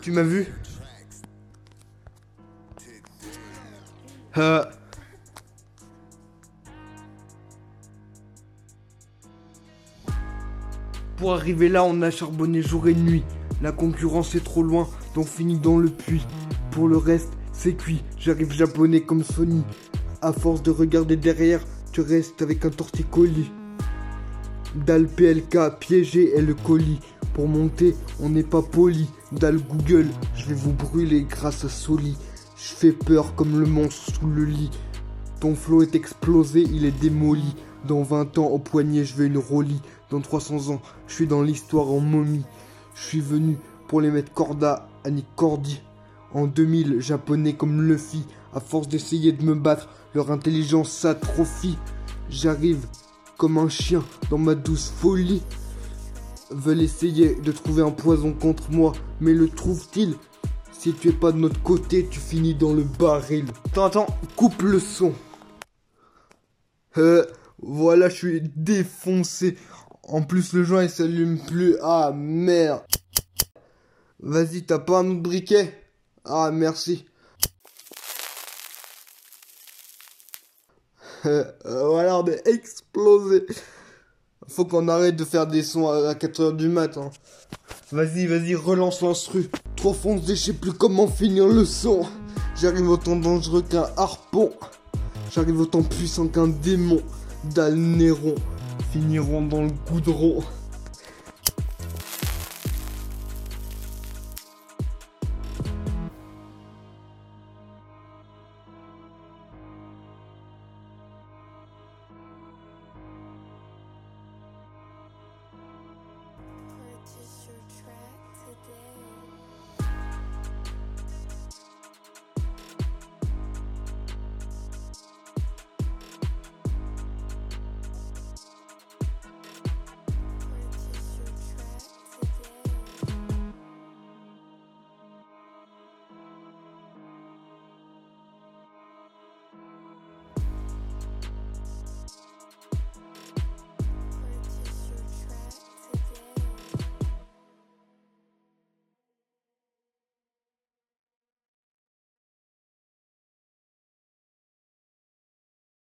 Tu m'as vu? Euh... Pour arriver là, on a charbonné jour et nuit. La concurrence est trop loin, donc finit dans le puits. Pour le reste, c'est cuit. J'arrive japonais comme Sony. À force de regarder derrière, tu restes avec un torticolis. Dalle PLK, piégé est le colis. Pour monter, on n'est pas poli. Dalle Google, je vais vous brûler grâce à Soli. Je fais peur comme le monstre sous le lit. Ton flot est explosé, il est démoli. Dans 20 ans, au poignet, je veux une Rolly. Dans 300 ans, je suis dans l'histoire en momie. Je suis venu pour les mettre corda à Nick Cordy. En 2000, japonais comme Luffy, à force d'essayer de me battre, leur intelligence s'atrophie. J'arrive comme un chien dans ma douce folie. Veulent essayer de trouver un poison contre moi, mais le trouvent-ils? Si tu es pas de notre côté, tu finis dans le baril. Attends, attends, coupe le son. Euh, voilà, je suis défoncé. En plus, le joint il s'allume plus. Ah merde. Vas-y, t'as pas un autre briquet? Ah, merci. Euh, voilà, on est explosé. Faut qu'on arrête de faire des sons à 4h du matin. Vas-y, vas-y, relance l'instru. Trop foncé, je sais plus comment finir le son. J'arrive autant dangereux qu'un harpon. J'arrive autant puissant qu'un démon. Dalnéron finiront dans le goudron.